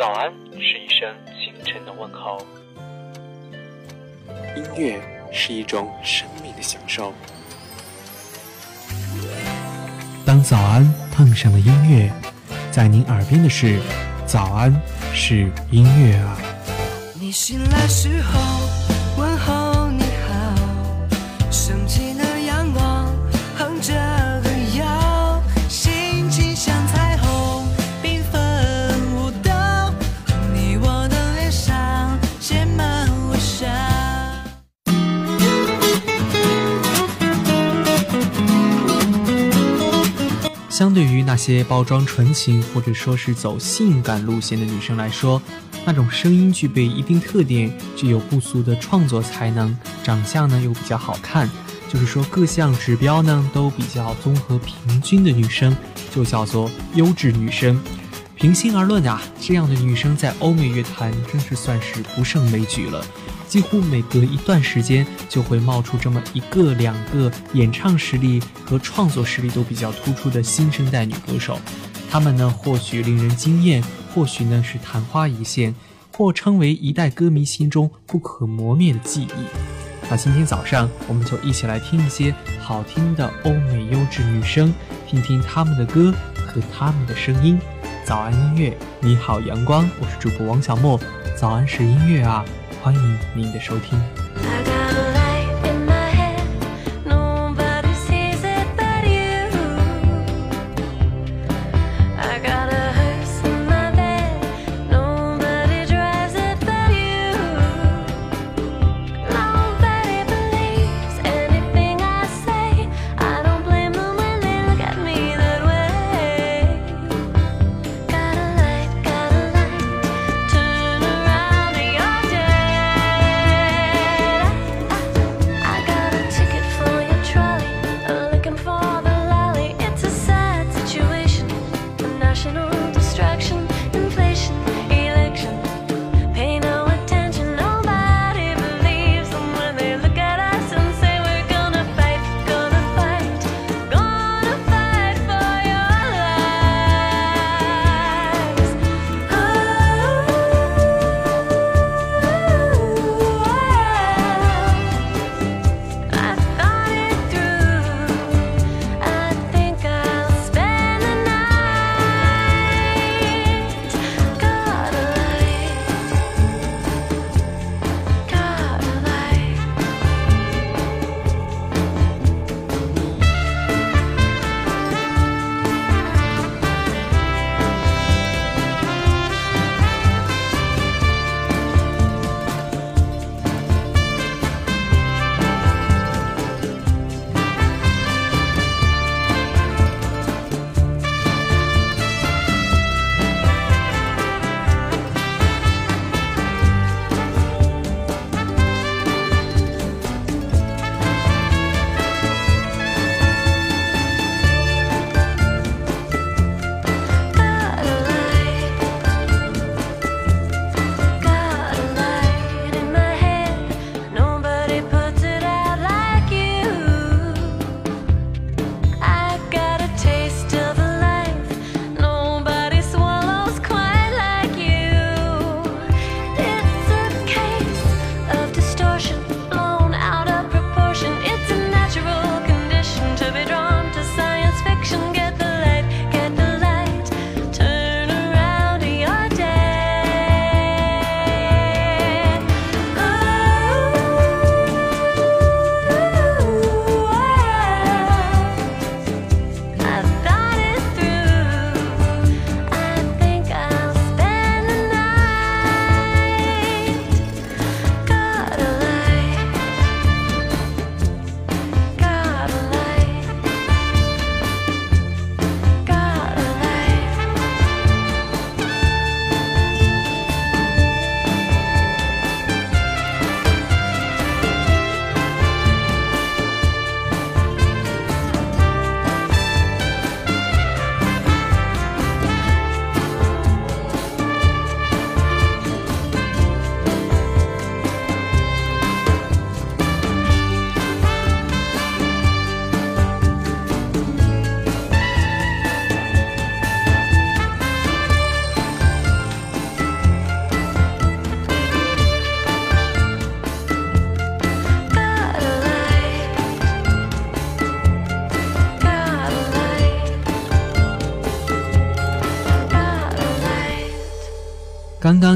早安是一声清晨的问候，音乐是一种生命的享受。当早安碰上了音乐，在您耳边的是早安是音乐啊。你醒来时候相对于那些包装纯情或者说是走性感路线的女生来说，那种声音具备一定特点、具有不俗的创作才能、长相呢又比较好看，就是说各项指标呢都比较综合平均的女生，就叫做优质女生。平心而论啊，这样的女生在欧美乐坛真是算是不胜枚举了。几乎每隔一段时间就会冒出这么一个两个演唱实力和创作实力都比较突出的新生代女歌手，她们呢或许令人惊艳，或许呢是昙花一现，或称为一代歌迷心中不可磨灭的记忆。那今天早上我们就一起来听一些好听的欧美优质女声，听听她们的歌和她们的声音。早安音乐，你好阳光，我是主播王小莫。早安是音乐啊。欢迎您的收听。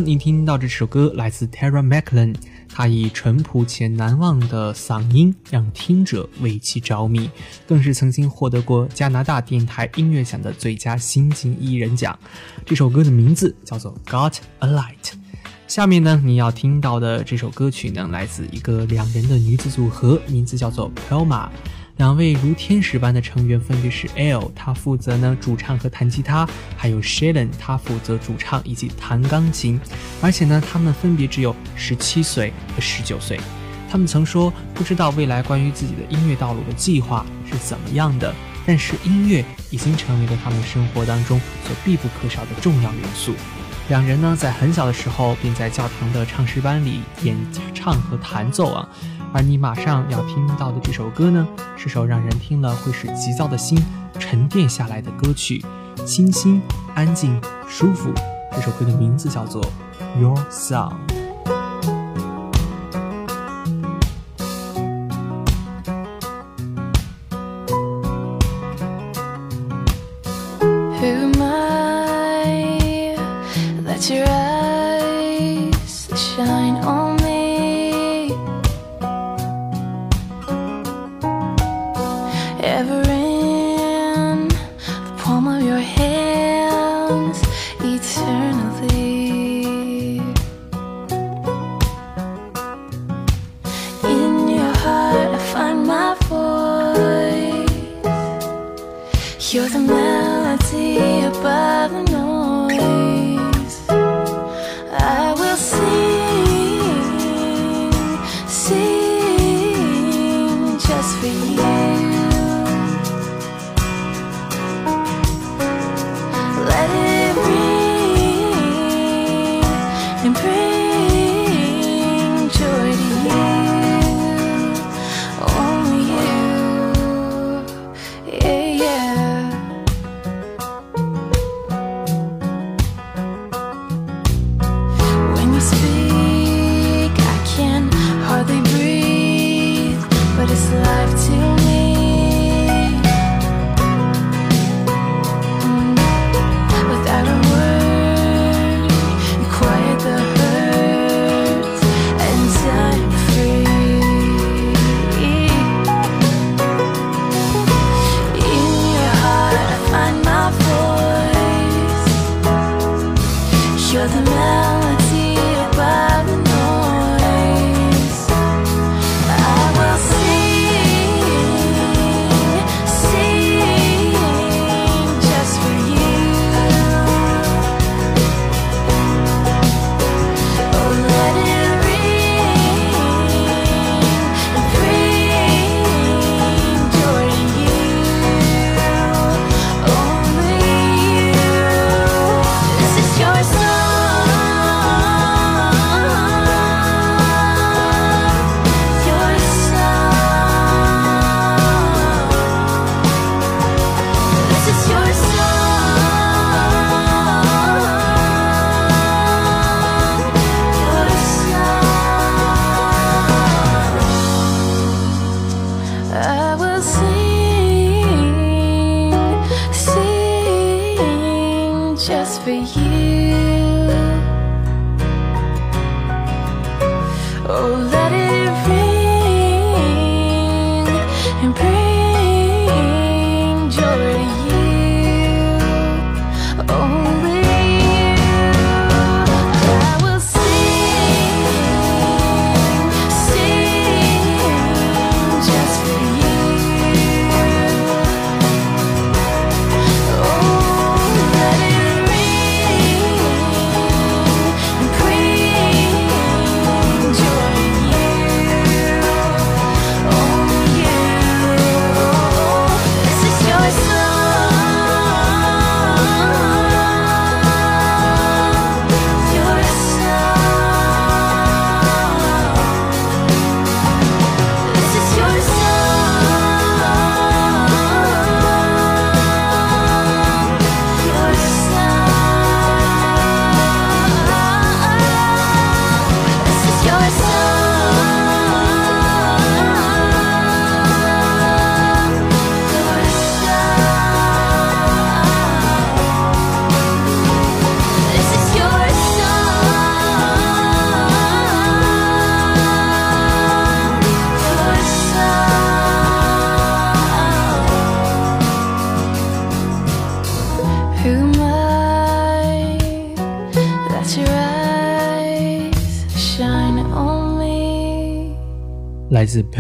刚刚您听到这首歌来自 Tara Macklin，她以淳朴且难忘的嗓音让听者为其着迷，更是曾经获得过加拿大电台音乐奖的最佳新晋艺人奖。这首歌的名字叫做《Got a Light》。下面呢，你要听到的这首歌曲呢，来自一个两人的女子组合，名字叫做 Pelma。两位如天使般的成员分别是 L，他负责呢主唱和弹吉他，还有 Shalen，他负责主唱以及弹钢琴。而且呢，他们分别只有十七岁和十九岁。他们曾说不知道未来关于自己的音乐道路的计划是怎么样的，但是音乐已经成为了他们生活当中所必不可少的重要元素。两人呢，在很小的时候便在教堂的唱诗班里演唱和弹奏啊。而你马上要听到的这首歌呢，是首让人听了会使急躁的心沉淀下来的歌曲，清新、安静、舒服。这首歌的名字叫做《Your Song》。You're the melody above the noise.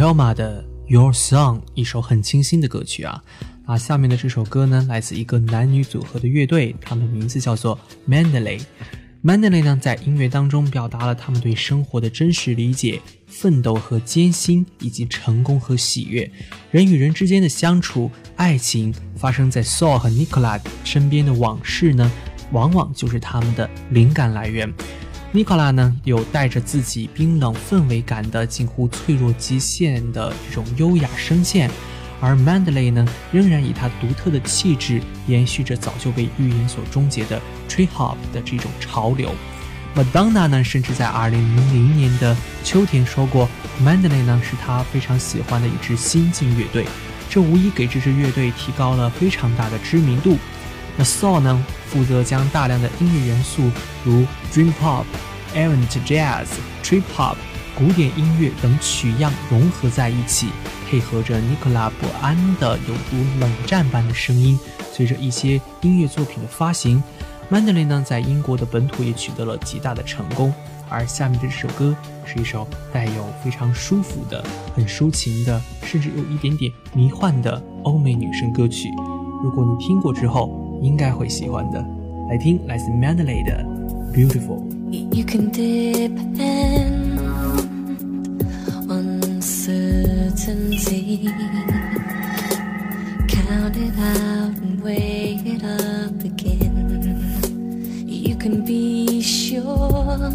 来自 Pelma 的 Your Song，一首很清新的歌曲啊。那下面的这首歌呢，来自一个男女组合的乐队，他们名字叫做 Mandalay。Mandalay 呢，在音乐当中表达了他们对生活的真实理解、奋斗和艰辛，以及成功和喜悦，人与人之间的相处、爱情，发生在 Saul 和 Nicola 身边的往事呢，往往就是他们的灵感来源。尼古拉呢，有带着自己冰冷氛围感的近乎脆弱极限的这种优雅声线，而 Mandalay 呢，仍然以他独特的气质延续着早就被预言所终结的 Tree Hop 的这种潮流。Madonna 呢，甚至在2000年的秋天说过，Mandalay 呢是他非常喜欢的一支新晋乐队，这无疑给这支乐队提高了非常大的知名度。那 Saul 呢，负责将大量的音乐元素如 Dream Pop、Avant Jazz、Trip Hop、古典音乐等取样融合在一起，配合着 Nicola 不安的有如冷战般的声音。随着一些音乐作品的发行，Mandalay 呢在英国的本土也取得了极大的成功。而下面这首歌是一首带有非常舒服的、很抒情的，甚至有一点点迷幻的欧美女声歌曲。如果你听过之后，应该会喜欢的。来听来自 Mandalay 的 Beautiful。You can depend on certainty. Count it out and weigh it up again. You can be sure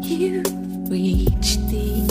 you reach the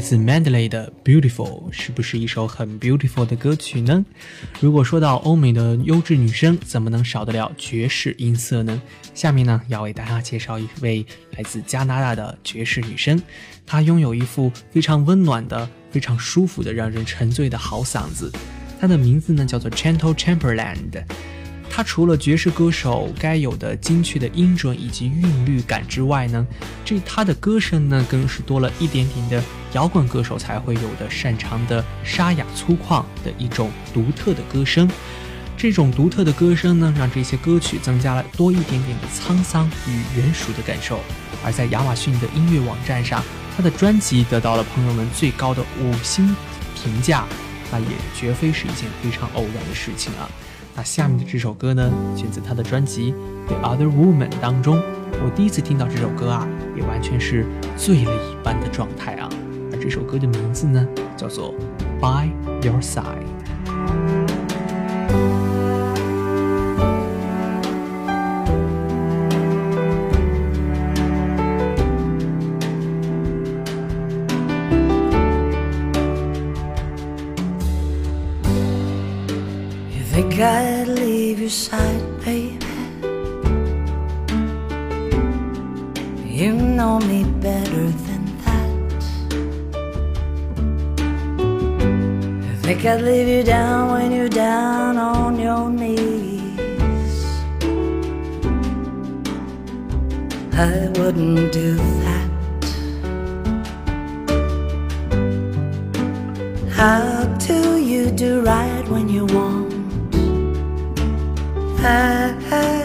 来自 mandley 的 Beautiful 是不是一首很 beautiful 的歌曲呢？如果说到欧美的优质女声，怎么能少得了爵士音色呢？下面呢，要为大家介绍一位来自加拿大的爵士女声，她拥有一副非常温暖的、非常舒服的、让人沉醉的好嗓子。她的名字呢，叫做 Chantal Chamberland。他除了爵士歌手该有的精确的音准以及韵律感之外呢，这他的歌声呢，更是多了一点点的摇滚歌手才会有的擅长的沙哑粗犷的一种独特的歌声。这种独特的歌声呢，让这些歌曲增加了多一点点的沧桑与原熟的感受。而在亚马逊的音乐网站上，他的专辑得到了朋友们最高的五星评价，那也绝非是一件非常偶然的事情啊。那下面的这首歌呢，选自他的专辑《The Other Woman》当中。我第一次听到这首歌啊，也完全是醉了一般的状态啊。而这首歌的名字呢，叫做《By Your Side》。I'd leave your side, baby? You know me better than that. You think I'd leave you down when you're down on your knees? I wouldn't do that. How do you do right when you want? I, I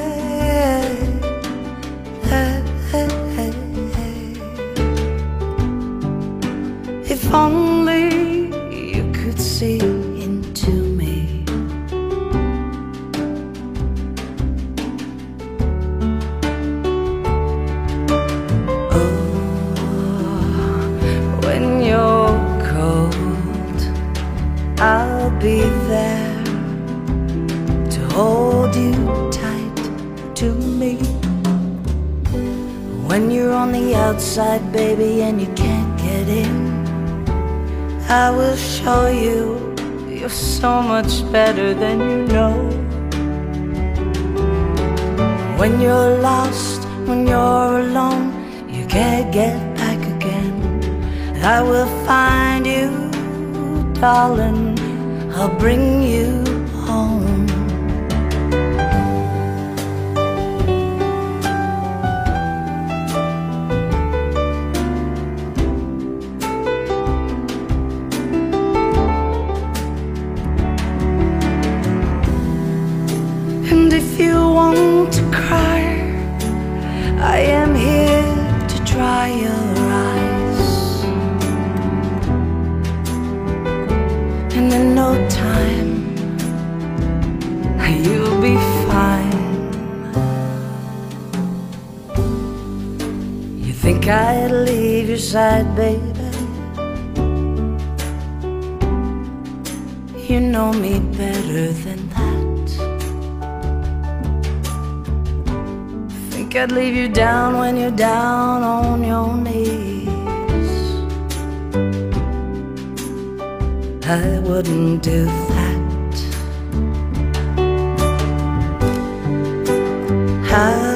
and you can't get in, I will show you you're so much better than you know. When you're lost, when you're alone, you can't get back again. I will find you, darling. I'll bring you home. I am here to dry your eyes. And in no time, you'll be fine. You think I'd leave your side, baby? You know me better than I'd leave you down when you're down on your knees. I wouldn't do that. How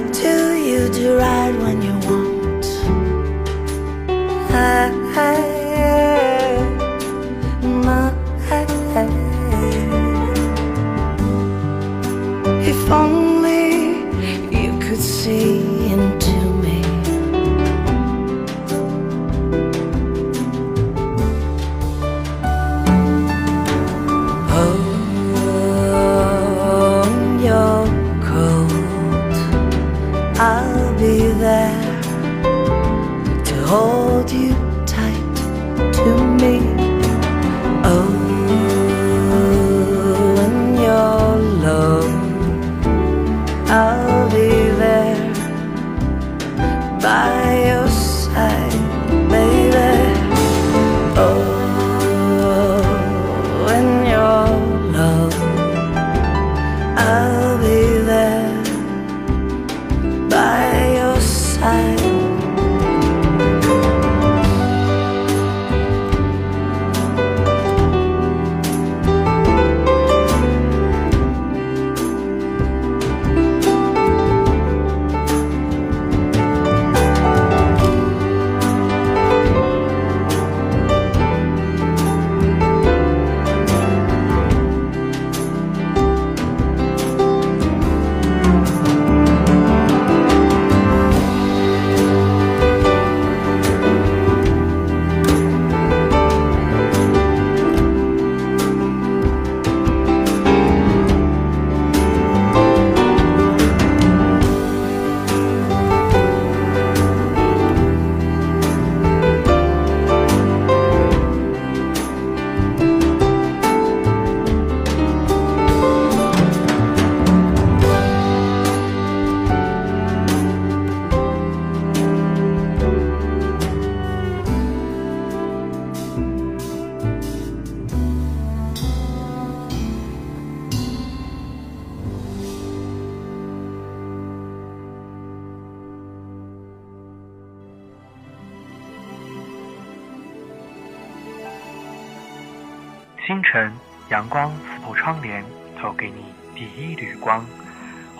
see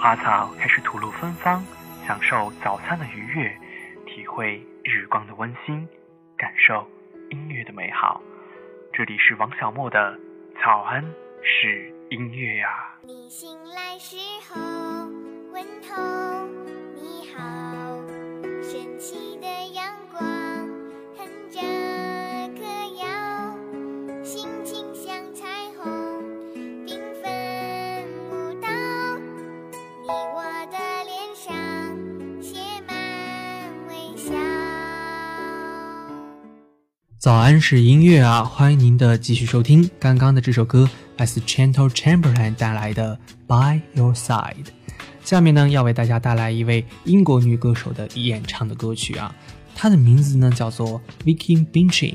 花草开始吐露芬芳，享受早餐的愉悦，体会日光的温馨，感受音乐的美好。这里是王小莫的早安是音乐呀。你醒来时候，问候早安是音乐啊！欢迎您的继续收听。刚刚的这首歌来自 Chantal Chamberlain 带来的《By Your Side》。下面呢，要为大家带来一位英国女歌手的演唱的歌曲啊，她的名字呢叫做 Vicky Binchin，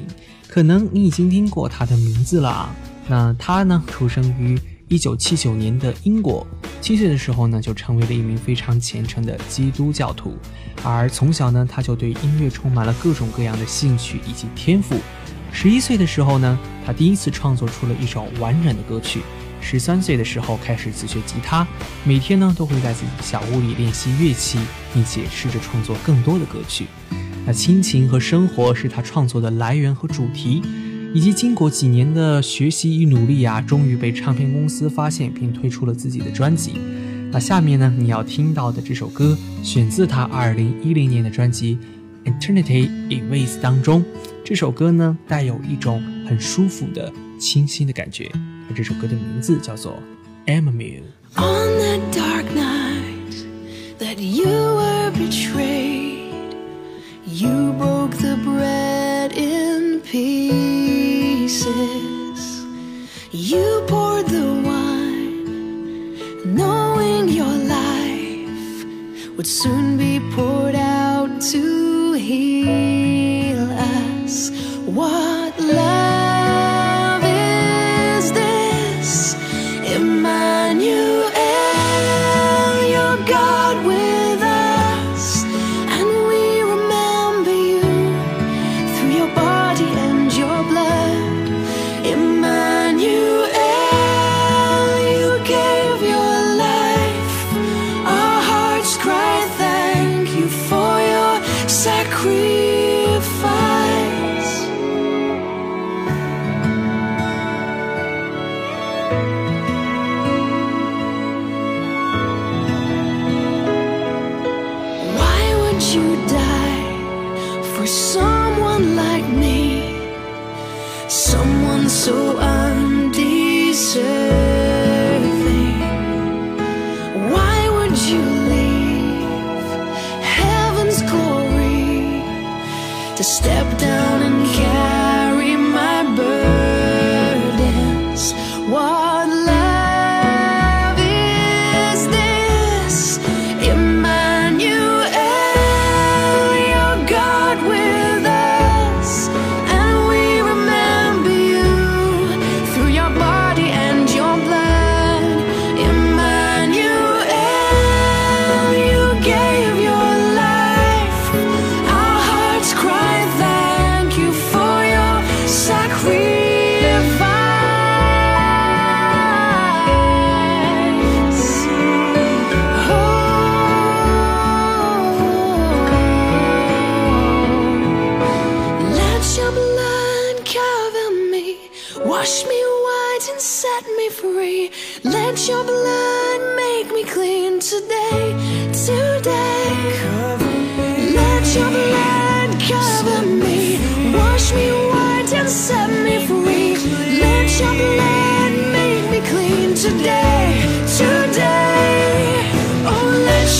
可能你已经听过她的名字了啊。那她呢，出生于一九七九年的英国，七岁的时候呢，就成为了一名非常虔诚的基督教徒，而从小呢，他就对音乐充满了各种各样的兴趣以及天赋。十一岁的时候呢，他第一次创作出了一首完整的歌曲。十三岁的时候开始自学吉他，每天呢都会在自己的小屋里练习乐器，并且试着创作更多的歌曲。那亲情和生活是他创作的来源和主题。以及经过几年的学习与努力啊，终于被唱片公司发现并推出了自己的专辑。那下面呢，你要听到的这首歌选自他2010年的专辑《Eternity in Ways》当中。这首歌呢，带有一种很舒服的、清新的感觉。而这首歌的名字叫做《Emmanuel》。Would soon be poured out to heal us. What love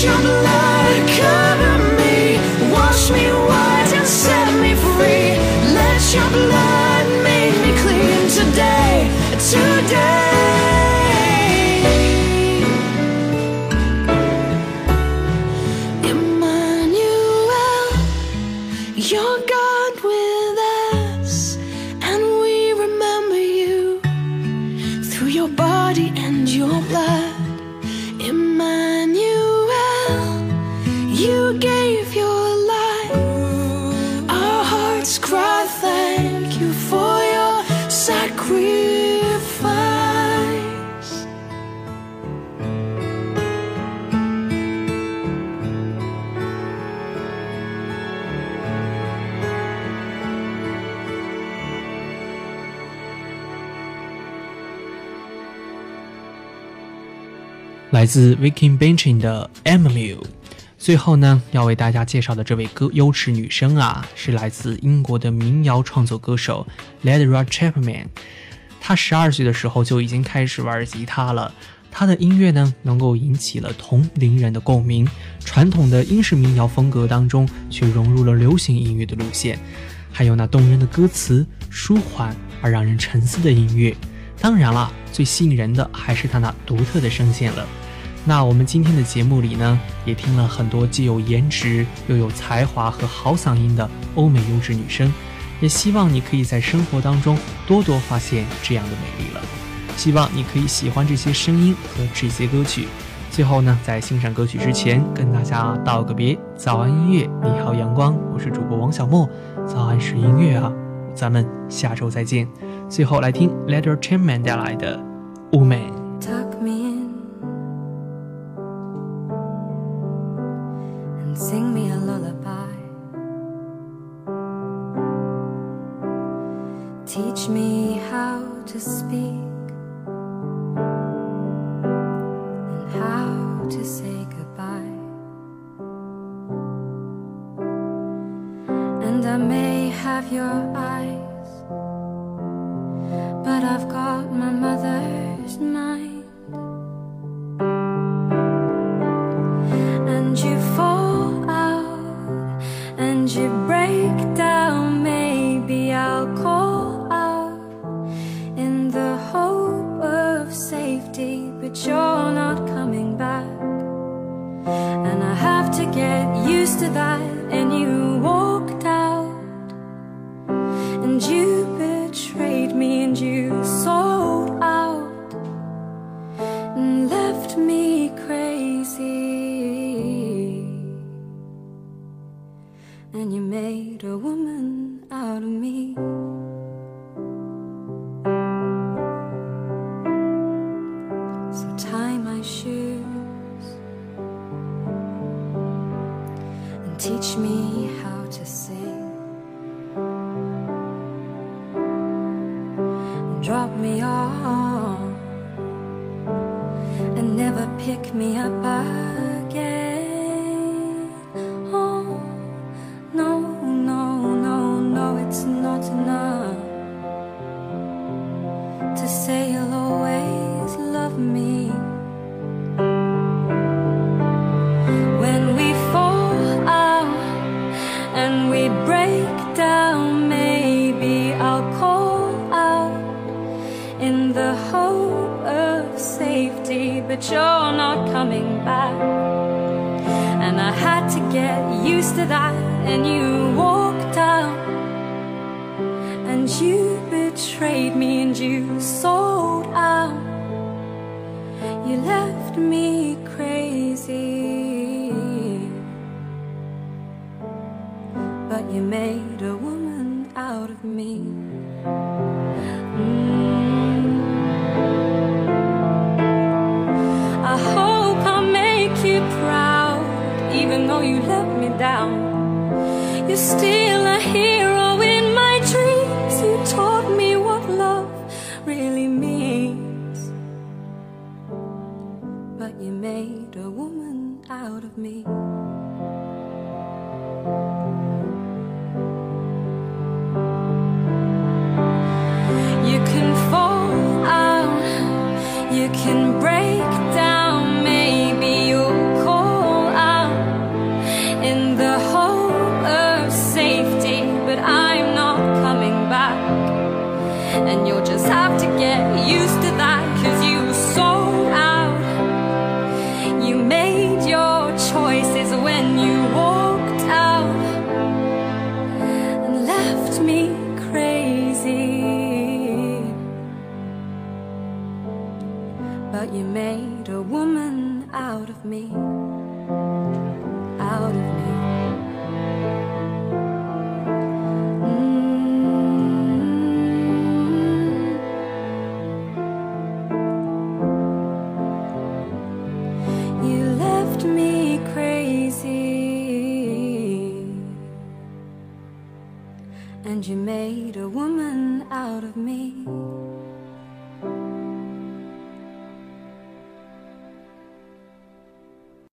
your blood cover me, wash me white and set me free. Let your blood make me clean today, today. 来自 Viking Benching 的 Emily。最后呢，要为大家介绍的这位歌优质女生啊，是来自英国的民谣创作歌手 Ledra Chapman。她十二岁的时候就已经开始玩吉他了。她的音乐呢，能够引起了同龄人的共鸣。传统的英式民谣风格当中，却融入了流行音乐的路线。还有那动人的歌词，舒缓而让人沉思的音乐。当然了，最吸引人的还是她那独特的声线了。那我们今天的节目里呢，也听了很多既有颜值又有才华和好嗓音的欧美优质女生，也希望你可以在生活当中多多发现这样的美丽了。希望你可以喜欢这些声音和这些歌曲。最后呢，在欣赏歌曲之前，跟大家道个别：早安音乐，你好阳光，我是主播王小莫。早安是音乐啊，咱们下周再见。最后来听 Letter Chairman 带来的《Woman》。Sing me a lullaby. Teach me how to speak and you made a woman out of me get used to that, and you walked out, and you betrayed me, and you sold out. You left me crazy, but you made a woman out of me. Down. You're still a hero in my dreams. You taught me what love really means. But you made a woman out of me.